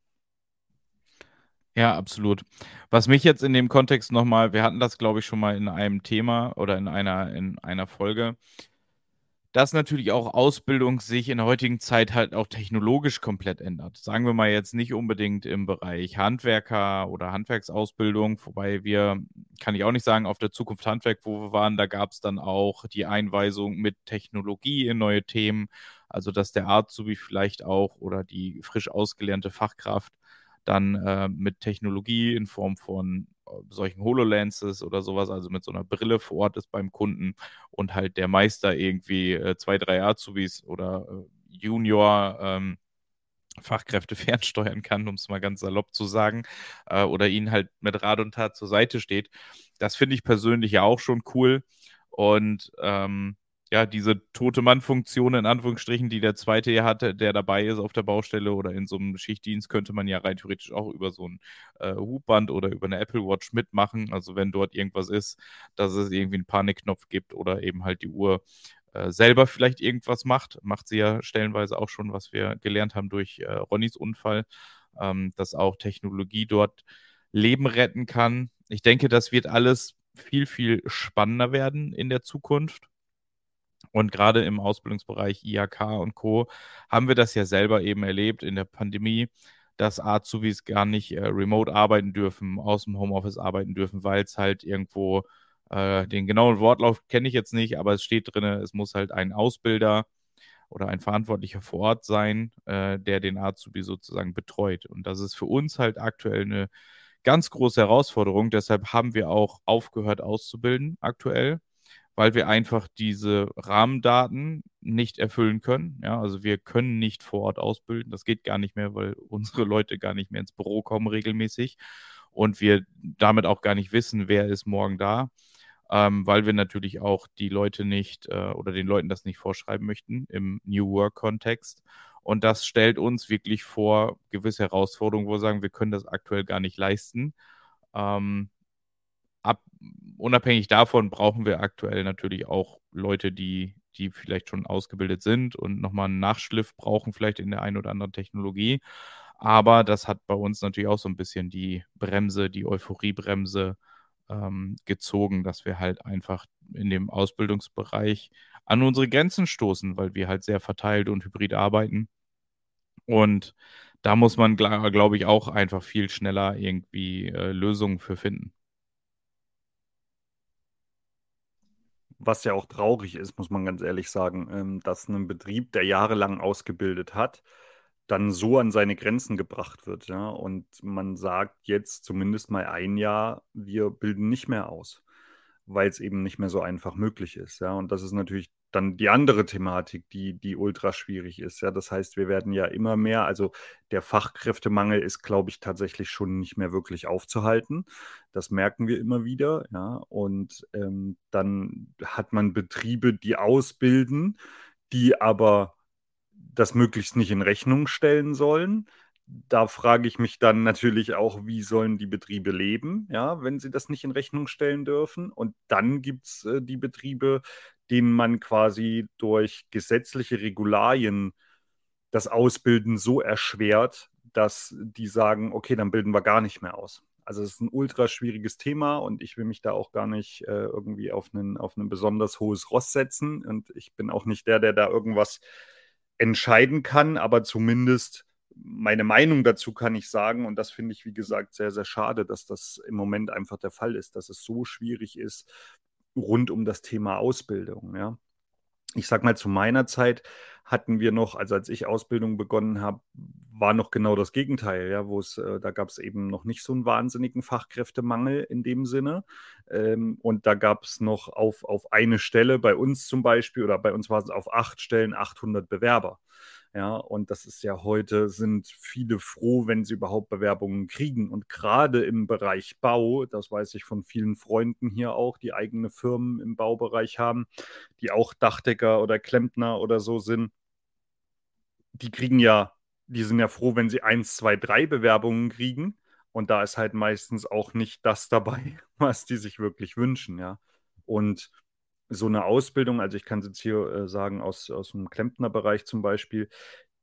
Ja, absolut. Was mich jetzt in dem Kontext nochmal, wir hatten das, glaube ich, schon mal in einem Thema oder in einer, in einer Folge, dass natürlich auch Ausbildung sich in der heutigen Zeit halt auch technologisch komplett ändert. Sagen wir mal jetzt nicht unbedingt im Bereich Handwerker oder Handwerksausbildung, wobei wir, kann ich auch nicht sagen, auf der Zukunft Handwerk, wo wir waren, da gab es dann auch die Einweisung mit Technologie in neue Themen, also dass der Azubi vielleicht auch oder die frisch ausgelernte Fachkraft dann äh, mit Technologie in Form von äh, solchen HoloLenses oder sowas, also mit so einer Brille vor Ort ist beim Kunden und halt der Meister irgendwie äh, zwei, drei Azubis oder äh, Junior ähm, Fachkräfte [LAUGHS] fernsteuern kann, um es mal ganz salopp zu sagen, äh, oder ihnen halt mit Rat und Tat zur Seite steht. Das finde ich persönlich ja auch schon cool. Und ähm, ja, diese tote Mann-Funktion in Anführungsstrichen, die der zweite hier hatte, der dabei ist auf der Baustelle oder in so einem Schichtdienst, könnte man ja rein theoretisch auch über so ein äh, Hubband oder über eine Apple Watch mitmachen. Also wenn dort irgendwas ist, dass es irgendwie einen Panikknopf gibt oder eben halt die Uhr äh, selber vielleicht irgendwas macht. Macht sie ja stellenweise auch schon, was wir gelernt haben durch äh, Ronnys Unfall, ähm, dass auch Technologie dort Leben retten kann. Ich denke, das wird alles viel, viel spannender werden in der Zukunft Und gerade im Ausbildungsbereich IHK und Co. haben wir das ja selber eben erlebt in der Pandemie, dass Azubis gar nicht äh, remote arbeiten dürfen, aus dem Homeoffice arbeiten dürfen, weil es halt irgendwo, äh, den genauen Wortlauf kenne ich jetzt nicht, aber es steht drin, es muss halt ein Ausbilder oder ein Verantwortlicher vor Ort sein, äh, der den Azubi sozusagen betreut. Und das ist für uns halt aktuell eine ganz große Herausforderung. Deshalb haben wir auch aufgehört auszubilden aktuell, weil wir einfach diese Rahmendaten nicht erfüllen können. Ja, also wir können nicht vor Ort ausbilden. Das geht gar nicht mehr, weil unsere Leute gar nicht mehr ins Büro kommen regelmäßig und wir damit auch gar nicht wissen, wer ist morgen da ähm, weil wir natürlich auch die Leute nicht äh, oder den Leuten das nicht vorschreiben möchten im New Work-Kontext. Und das stellt uns wirklich vor gewisse Herausforderungen, wo wir sagen, wir können das aktuell gar nicht leisten. Ähm, ab, unabhängig davon brauchen wir aktuell natürlich auch Leute, die, die vielleicht schon ausgebildet sind und nochmal einen Nachschliff brauchen, vielleicht in der einen oder anderen Technologie. Aber das hat bei uns natürlich auch so ein bisschen die Bremse, die Euphoriebremse ähm, gezogen, dass wir halt einfach in dem Ausbildungsbereich an unsere Grenzen stoßen, weil wir halt sehr verteilt und hybrid arbeiten. Und da muss man, glaube ich, auch einfach viel schneller irgendwie äh, Lösungen für finden. Was ja auch traurig ist, muss man ganz ehrlich sagen, ähm, dass ein Betrieb, der jahrelang ausgebildet hat, dann so an seine Grenzen gebracht wird, ja. Und man sagt jetzt zumindest mal ein Jahr, wir bilden nicht mehr aus, weil es eben nicht mehr so einfach möglich ist, ja. Und das ist natürlich dann die andere Thematik, die, die ultra schwierig ist. Ja, das heißt, wir werden ja immer mehr, also der Fachkräftemangel ist, glaube ich, tatsächlich schon nicht mehr wirklich aufzuhalten. Das merken wir immer wieder. Ja, und ähm, dann hat man Betriebe, die ausbilden, die aber das möglichst nicht in Rechnung stellen sollen. Da frage ich mich dann natürlich auch, wie sollen die Betriebe leben, ja, wenn sie das nicht in Rechnung stellen dürfen. Und dann gibt es äh, die Betriebe, denen man quasi durch gesetzliche Regularien das Ausbilden so erschwert, dass die sagen, okay, dann bilden wir gar nicht mehr aus. Also es ist ein ultra schwieriges Thema und ich will mich da auch gar nicht äh, irgendwie auf, einen, auf ein besonders hohes Ross setzen. Und ich bin auch nicht der, der da irgendwas entscheiden kann, aber zumindest meine Meinung dazu kann ich sagen. Und das finde ich, wie gesagt, sehr, sehr schade, dass das im Moment einfach der Fall ist, dass es so schwierig ist rund um das Thema Ausbildung. Ja. Ich sag mal, zu meiner Zeit hatten wir noch, also als ich Ausbildung begonnen habe, war noch genau das Gegenteil, ja, wo es, äh, da gab es eben noch nicht so einen wahnsinnigen Fachkräftemangel in dem Sinne. Ähm, und da gab es noch auf, auf eine Stelle bei uns zum Beispiel, oder bei uns war es auf acht Stellen 800 Bewerber. Ja, und das ist ja heute, sind viele froh, wenn sie überhaupt Bewerbungen kriegen. Und gerade im Bereich Bau, das weiß ich von vielen Freunden hier auch, die eigene Firmen im Baubereich haben, die auch Dachdecker oder Klempner oder so sind, die kriegen ja, die sind ja froh, wenn sie eins, zwei, drei Bewerbungen kriegen. Und da ist halt meistens auch nicht das dabei, [LAUGHS] was die sich wirklich wünschen, ja. Und so eine Ausbildung, also ich kann es jetzt hier äh, sagen, aus, aus dem Klempnerbereich zum Beispiel,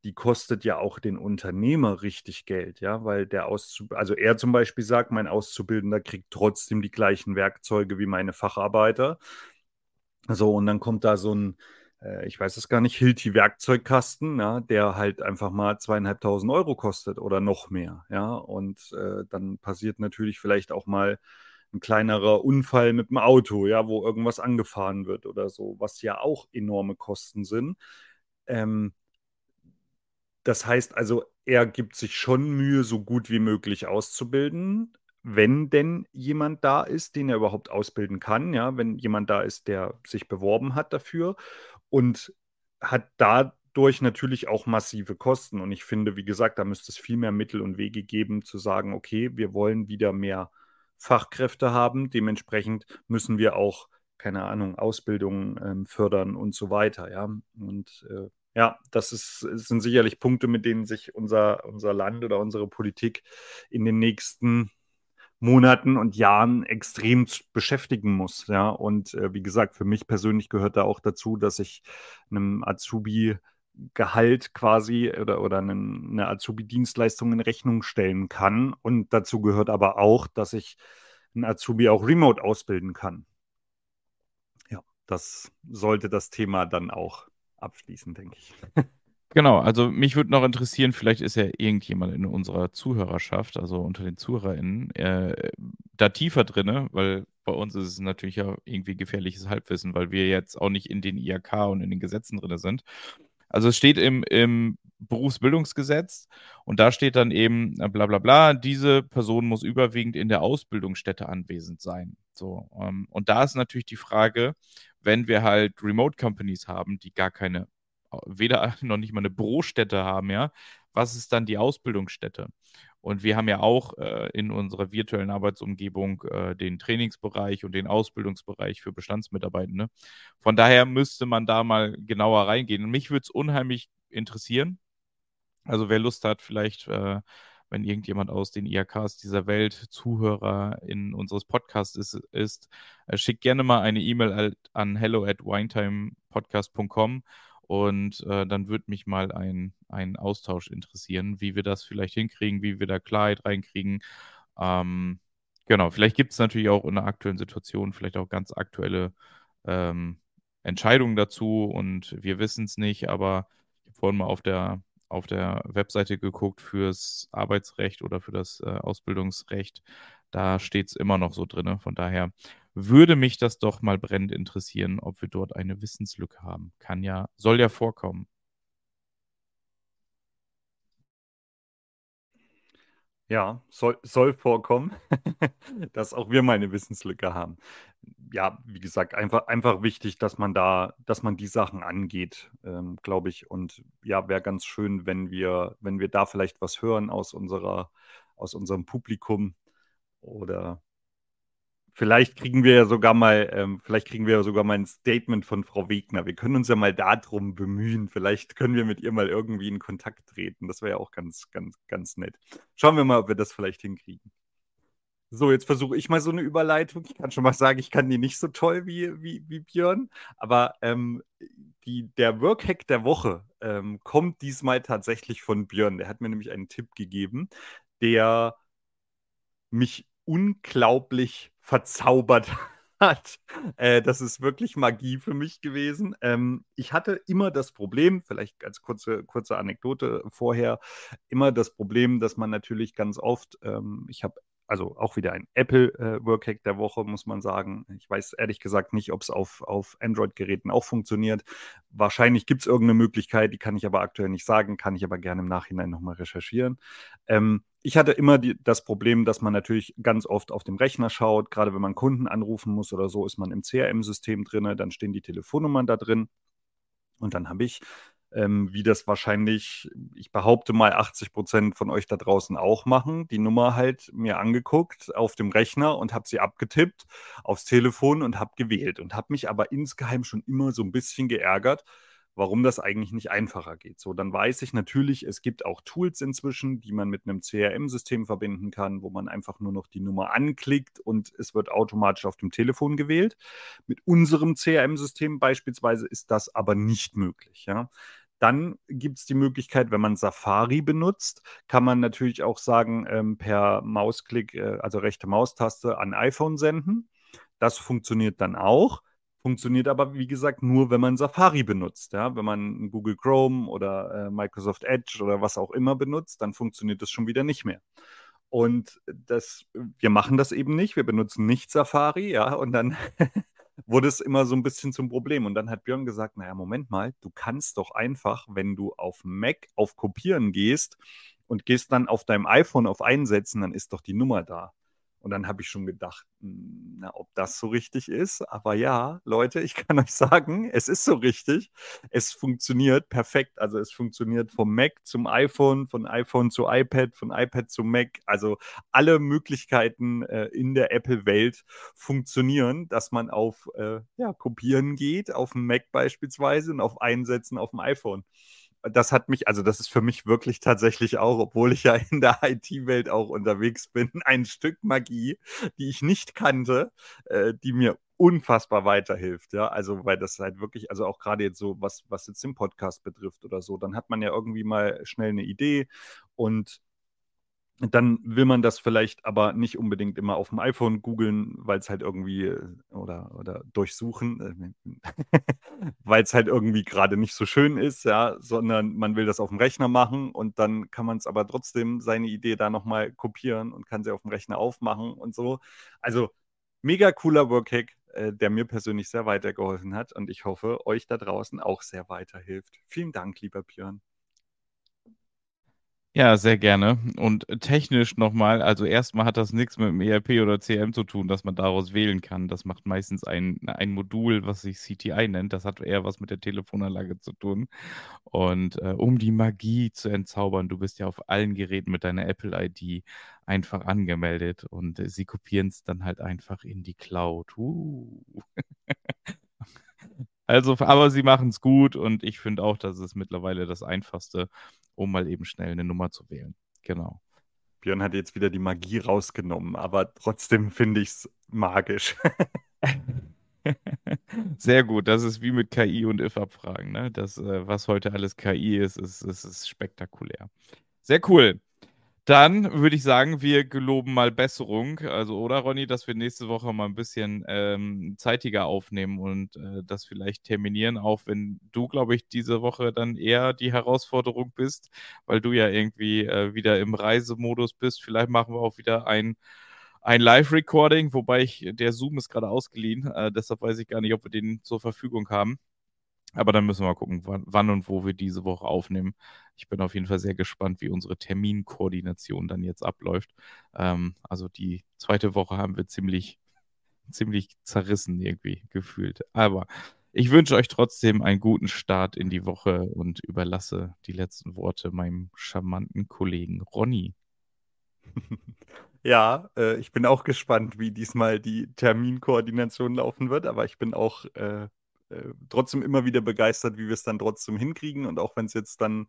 die kostet ja auch den Unternehmer richtig Geld, ja, weil der Auszub also er zum Beispiel sagt, mein Auszubildender kriegt trotzdem die gleichen Werkzeuge wie meine Facharbeiter. So, und dann kommt da so ein, äh, ich weiß es gar nicht, Hilti-Werkzeugkasten, ja, der halt einfach mal zweieinhalbtausend Euro kostet oder noch mehr, ja, und äh, dann passiert natürlich vielleicht auch mal ein kleinerer Unfall mit dem Auto, ja, wo irgendwas angefahren wird oder so, was ja auch enorme Kosten sind. Ähm, das heißt also, er gibt sich schon Mühe, so gut wie möglich auszubilden, wenn denn jemand da ist, den er überhaupt ausbilden kann, ja, wenn jemand da ist, der sich beworben hat dafür und hat dadurch natürlich auch massive Kosten. Und ich finde, wie gesagt, da müsste es viel mehr Mittel und Wege geben, zu sagen, okay, wir wollen wieder mehr Fachkräfte haben. Dementsprechend müssen wir auch, keine Ahnung, Ausbildung ähm, fördern und so weiter. Ja, und äh, ja, das ist, sind sicherlich Punkte, mit denen sich unser, unser Land oder unsere Politik in den nächsten Monaten und Jahren extrem beschäftigen muss. Ja, und äh, wie gesagt, für mich persönlich gehört da auch dazu, dass ich einem Azubi Gehalt quasi oder, oder eine, eine Azubi-Dienstleistung in Rechnung stellen kann. Und dazu gehört aber auch, dass ich einen Azubi auch remote ausbilden kann. Ja, das sollte das Thema dann auch abschließen, denke ich. Genau, also mich würde noch interessieren, vielleicht ist ja irgendjemand in unserer Zuhörerschaft, also unter den ZuhörerInnen, äh, da tiefer drin, weil bei uns ist es natürlich ja irgendwie gefährliches Halbwissen, weil wir jetzt auch nicht in den IHK und in den Gesetzen drin sind. Also es steht im, im Berufsbildungsgesetz und da steht dann eben äh, bla bla bla, diese Person muss überwiegend in der Ausbildungsstätte anwesend sein. So, ähm, und da ist natürlich die Frage, wenn wir halt Remote Companies haben, die gar keine, weder [LAUGHS] noch nicht mal eine Bürostätte haben, ja, was ist dann die Ausbildungsstätte? Und wir haben ja auch äh, in unserer virtuellen Arbeitsumgebung äh, den Trainingsbereich und den Ausbildungsbereich für Bestandsmitarbeitende. Von daher müsste man da mal genauer reingehen. Und mich würde es unheimlich interessieren. Also wer Lust hat, vielleicht, äh, wenn irgendjemand aus den IAKs dieser Welt Zuhörer in unseres Podcasts ist, ist äh, schickt gerne mal eine E-Mail an hello at winetimepodcast.com und äh, dann würde mich mal ein, ein Austausch interessieren, wie wir das vielleicht hinkriegen, wie wir da Klarheit reinkriegen. Ähm, genau, vielleicht gibt es natürlich auch in der aktuellen Situation vielleicht auch ganz aktuelle ähm, Entscheidungen dazu und wir wissen es nicht, aber ich habe vorhin mal auf der, auf der Webseite geguckt fürs Arbeitsrecht oder für das äh, Ausbildungsrecht. Da steht es immer noch so drin. Von daher würde mich das doch mal brennend interessieren, ob wir dort eine Wissenslücke haben. Kann ja, soll ja vorkommen. Ja, soll, soll vorkommen, [LAUGHS] dass auch wir mal eine Wissenslücke haben. Ja, wie gesagt, einfach, einfach wichtig, dass man da, dass man die Sachen angeht, ähm, glaube ich. Und ja, wäre ganz schön, wenn wir, wenn wir da vielleicht was hören aus unserer, aus unserem Publikum oder Vielleicht kriegen wir ja sogar mal, ähm, vielleicht kriegen wir sogar mal ein Statement von Frau Wegner. Wir können uns ja mal darum bemühen. Vielleicht können wir mit ihr mal irgendwie in Kontakt treten. Das wäre ja auch ganz, ganz, ganz nett. Schauen wir mal, ob wir das vielleicht hinkriegen. So, jetzt versuche ich mal so eine Überleitung. Ich kann schon mal sagen, ich kann die nicht so toll wie, wie, wie Björn. Aber ähm, die, der Workhack der Woche ähm, kommt diesmal tatsächlich von Björn. Der hat mir nämlich einen Tipp gegeben, der mich unglaublich verzaubert [LAUGHS] hat. Äh, das ist wirklich Magie für mich gewesen. Ähm, ich hatte immer das Problem, vielleicht als kurze, kurze Anekdote vorher, immer das Problem, dass man natürlich ganz oft, ähm, ich habe also auch wieder ein Apple äh, Workhack der Woche, muss man sagen. Ich weiß ehrlich gesagt nicht, ob es auf, auf Android-Geräten auch funktioniert. Wahrscheinlich gibt es irgendeine Möglichkeit, die kann ich aber aktuell nicht sagen, kann ich aber gerne im Nachhinein nochmal recherchieren. Ähm, ich hatte immer die, das Problem, dass man natürlich ganz oft auf dem Rechner schaut. Gerade wenn man Kunden anrufen muss oder so, ist man im CRM-System drin, dann stehen die Telefonnummern da drin. Und dann habe ich ähm, wie das wahrscheinlich, ich behaupte mal, 80 Prozent von euch da draußen auch machen, die Nummer halt mir angeguckt auf dem Rechner und habe sie abgetippt aufs Telefon und habe gewählt und habe mich aber insgeheim schon immer so ein bisschen geärgert, warum das eigentlich nicht einfacher geht. So, dann weiß ich natürlich, es gibt auch Tools inzwischen, die man mit einem CRM-System verbinden kann, wo man einfach nur noch die Nummer anklickt und es wird automatisch auf dem Telefon gewählt. Mit unserem CRM-System beispielsweise ist das aber nicht möglich. Ja? Dann gibt es die Möglichkeit, wenn man Safari benutzt, kann man natürlich auch sagen, ähm, per Mausklick, äh, also rechte Maustaste an iPhone senden. Das funktioniert dann auch. Funktioniert aber, wie gesagt, nur, wenn man Safari benutzt. Ja? Wenn man Google Chrome oder äh, Microsoft Edge oder was auch immer benutzt, dann funktioniert das schon wieder nicht mehr. Und das, wir machen das eben nicht. Wir benutzen nicht Safari, ja, und dann [LAUGHS] wurde es immer so ein bisschen zum Problem. Und dann hat Björn gesagt: Naja, Moment mal, du kannst doch einfach, wenn du auf Mac auf Kopieren gehst und gehst dann auf deinem iPhone auf Einsetzen, dann ist doch die Nummer da. Und dann habe ich schon gedacht, hm, na, ob das so richtig ist. Aber ja, Leute, ich kann [LAUGHS] euch sagen, es ist so richtig. Es funktioniert perfekt. Also es funktioniert vom Mac zum iPhone, von iPhone zu iPad, von iPad zu Mac. Also alle Möglichkeiten äh, in der Apple-Welt funktionieren, dass man auf äh, ja, Kopieren geht, auf dem Mac beispielsweise und auf Einsetzen auf dem iPhone das hat mich, also das ist für mich wirklich tatsächlich auch, obwohl ich ja in der [LAUGHS] IT-Welt auch unterwegs bin, ein Stück Magie, die ich nicht kannte, äh, die mir unfassbar weiterhilft, ja, also weil das halt wirklich, also auch gerade jetzt so, was, was jetzt den Podcast betrifft oder so, dann hat man ja irgendwie mal schnell eine Idee und dann will man das vielleicht aber nicht unbedingt immer auf dem iPhone googeln, weil es halt irgendwie äh, oder, oder durchsuchen, äh, [LAUGHS] weil es halt irgendwie gerade nicht so schön ist, ja, sondern man will das auf dem Rechner machen und dann kann man es aber trotzdem seine Idee da nochmal kopieren und kann sie auf dem Rechner aufmachen und so. Also mega cooler Workhack, äh, der mir persönlich sehr weitergeholfen hat und ich hoffe, euch da draußen auch sehr weiterhilft. Vielen Dank, lieber Björn. Ja, sehr gerne. Und technisch nochmal, also erstmal hat das nichts mit dem ERP oder CRM zu tun, dass man daraus wählen kann. Das macht meistens ein, ein Modul, was sich CTI nennt. Das hat eher was mit der Telefonanlage zu tun. Und äh, um die Magie zu entzaubern, du bist ja auf allen Geräten mit deiner Apple-ID einfach angemeldet und äh, sie kopieren es dann halt einfach in die Cloud. Uh. [LAUGHS] Also, aber sie machen es gut und ich finde auch, das ist mittlerweile das Einfachste, um mal eben schnell eine Nummer zu wählen. Genau. Björn hat jetzt wieder die Magie rausgenommen, aber trotzdem finde ich es magisch. [LAUGHS] Sehr gut. Das ist wie mit KI und if-Abfragen. Ne? Das, äh, was heute alles KI ist, ist, ist, ist spektakulär. Sehr cool. Dann würde ich sagen, wir geloben mal Besserung. Also, oder Ronny, dass wir nächste Woche mal ein bisschen ähm, zeitiger aufnehmen und äh, das vielleicht terminieren, auch wenn du, glaube ich, diese Woche dann eher die Herausforderung bist, weil du ja irgendwie äh, wieder im Reisemodus bist. Vielleicht machen wir auch wieder ein, ein Live-Recording, wobei ich, der Zoom ist gerade ausgeliehen, äh, deshalb weiß ich gar nicht, ob wir den zur Verfügung haben. Aber dann müssen wir mal gucken, wann, wann, und wo wir diese Woche aufnehmen. Ich bin auf jeden Fall sehr gespannt, wie unsere Terminkoordination dann jetzt abläuft. Ähm, also die zweite Woche haben wir ziemlich, [LAUGHS] ziemlich zerrissen irgendwie gefühlt. Aber ich wünsche euch trotzdem einen guten Start in die Woche und überlasse die letzten Worte meinem charmanten Kollegen Ronny. Ja, äh, ich bin auch gespannt, wie diesmal die Terminkoordination laufen wird, aber ich bin auch äh, äh, trotzdem immer wieder begeistert, wie wir es dann trotzdem hinkriegen. Und auch wenn es jetzt dann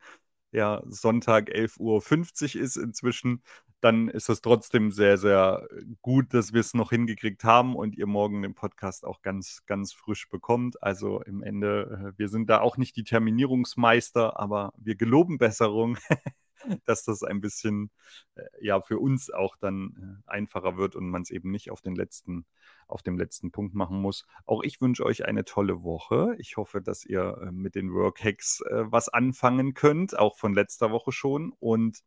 ja Sonntag 11.50 Uhr ist inzwischen, dann ist es trotzdem sehr, sehr gut, dass wir es noch hingekriegt haben und ihr morgen den Podcast auch ganz, ganz frisch bekommt. Also im Ende, äh, wir sind da auch nicht die Terminierungsmeister, aber wir geloben Besserung. [LAUGHS] [LAUGHS] dass das ein bisschen äh, ja für uns auch dann äh, einfacher wird und man es eben nicht auf den letzten auf dem letzten Punkt machen muss. Auch ich wünsche euch eine tolle Woche. Ich hoffe, dass ihr äh, mit den Workhacks was anfangen könnt, auch von letzter Woche schon und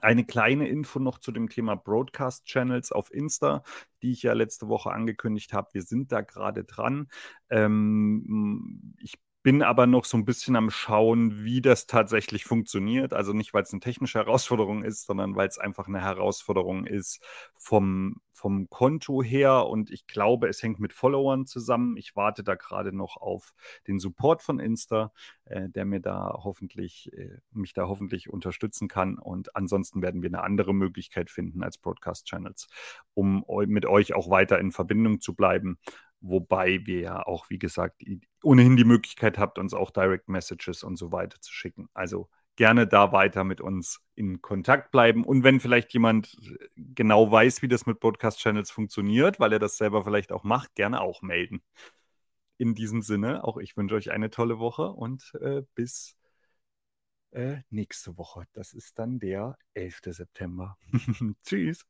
eine kleine Info noch zu dem Thema Broadcast Channels auf Insta, die ich ja letzte Woche angekündigt habe. Wir sind da gerade dran. Ähm, ich bin aber noch so ein bisschen am Schauen, wie das tatsächlich funktioniert. Also nicht, weil es eine technische Herausforderung ist, sondern weil es einfach eine Herausforderung ist vom, vom Konto her. Und ich glaube, es hängt mit Followern zusammen. Ich warte da gerade noch auf den Support von Insta, äh, der mir da hoffentlich, äh, mich da hoffentlich unterstützen kann. Und ansonsten werden wir eine andere Möglichkeit finden als Broadcast Channels, um mit euch auch weiter in Verbindung zu bleiben. Wobei wir ja auch, wie gesagt, ohnehin die Möglichkeit habt, uns auch Direct Messages und so weiter zu schicken. Also gerne da weiter mit uns in Kontakt bleiben. Und wenn vielleicht jemand genau weiß, wie das mit Podcast-Channels funktioniert, weil er das selber vielleicht auch macht, gerne auch melden. In diesem Sinne, auch ich wünsche euch eine tolle Woche und äh, bis äh, nächste Woche. Das ist dann der 11. September. [LAUGHS] Tschüss.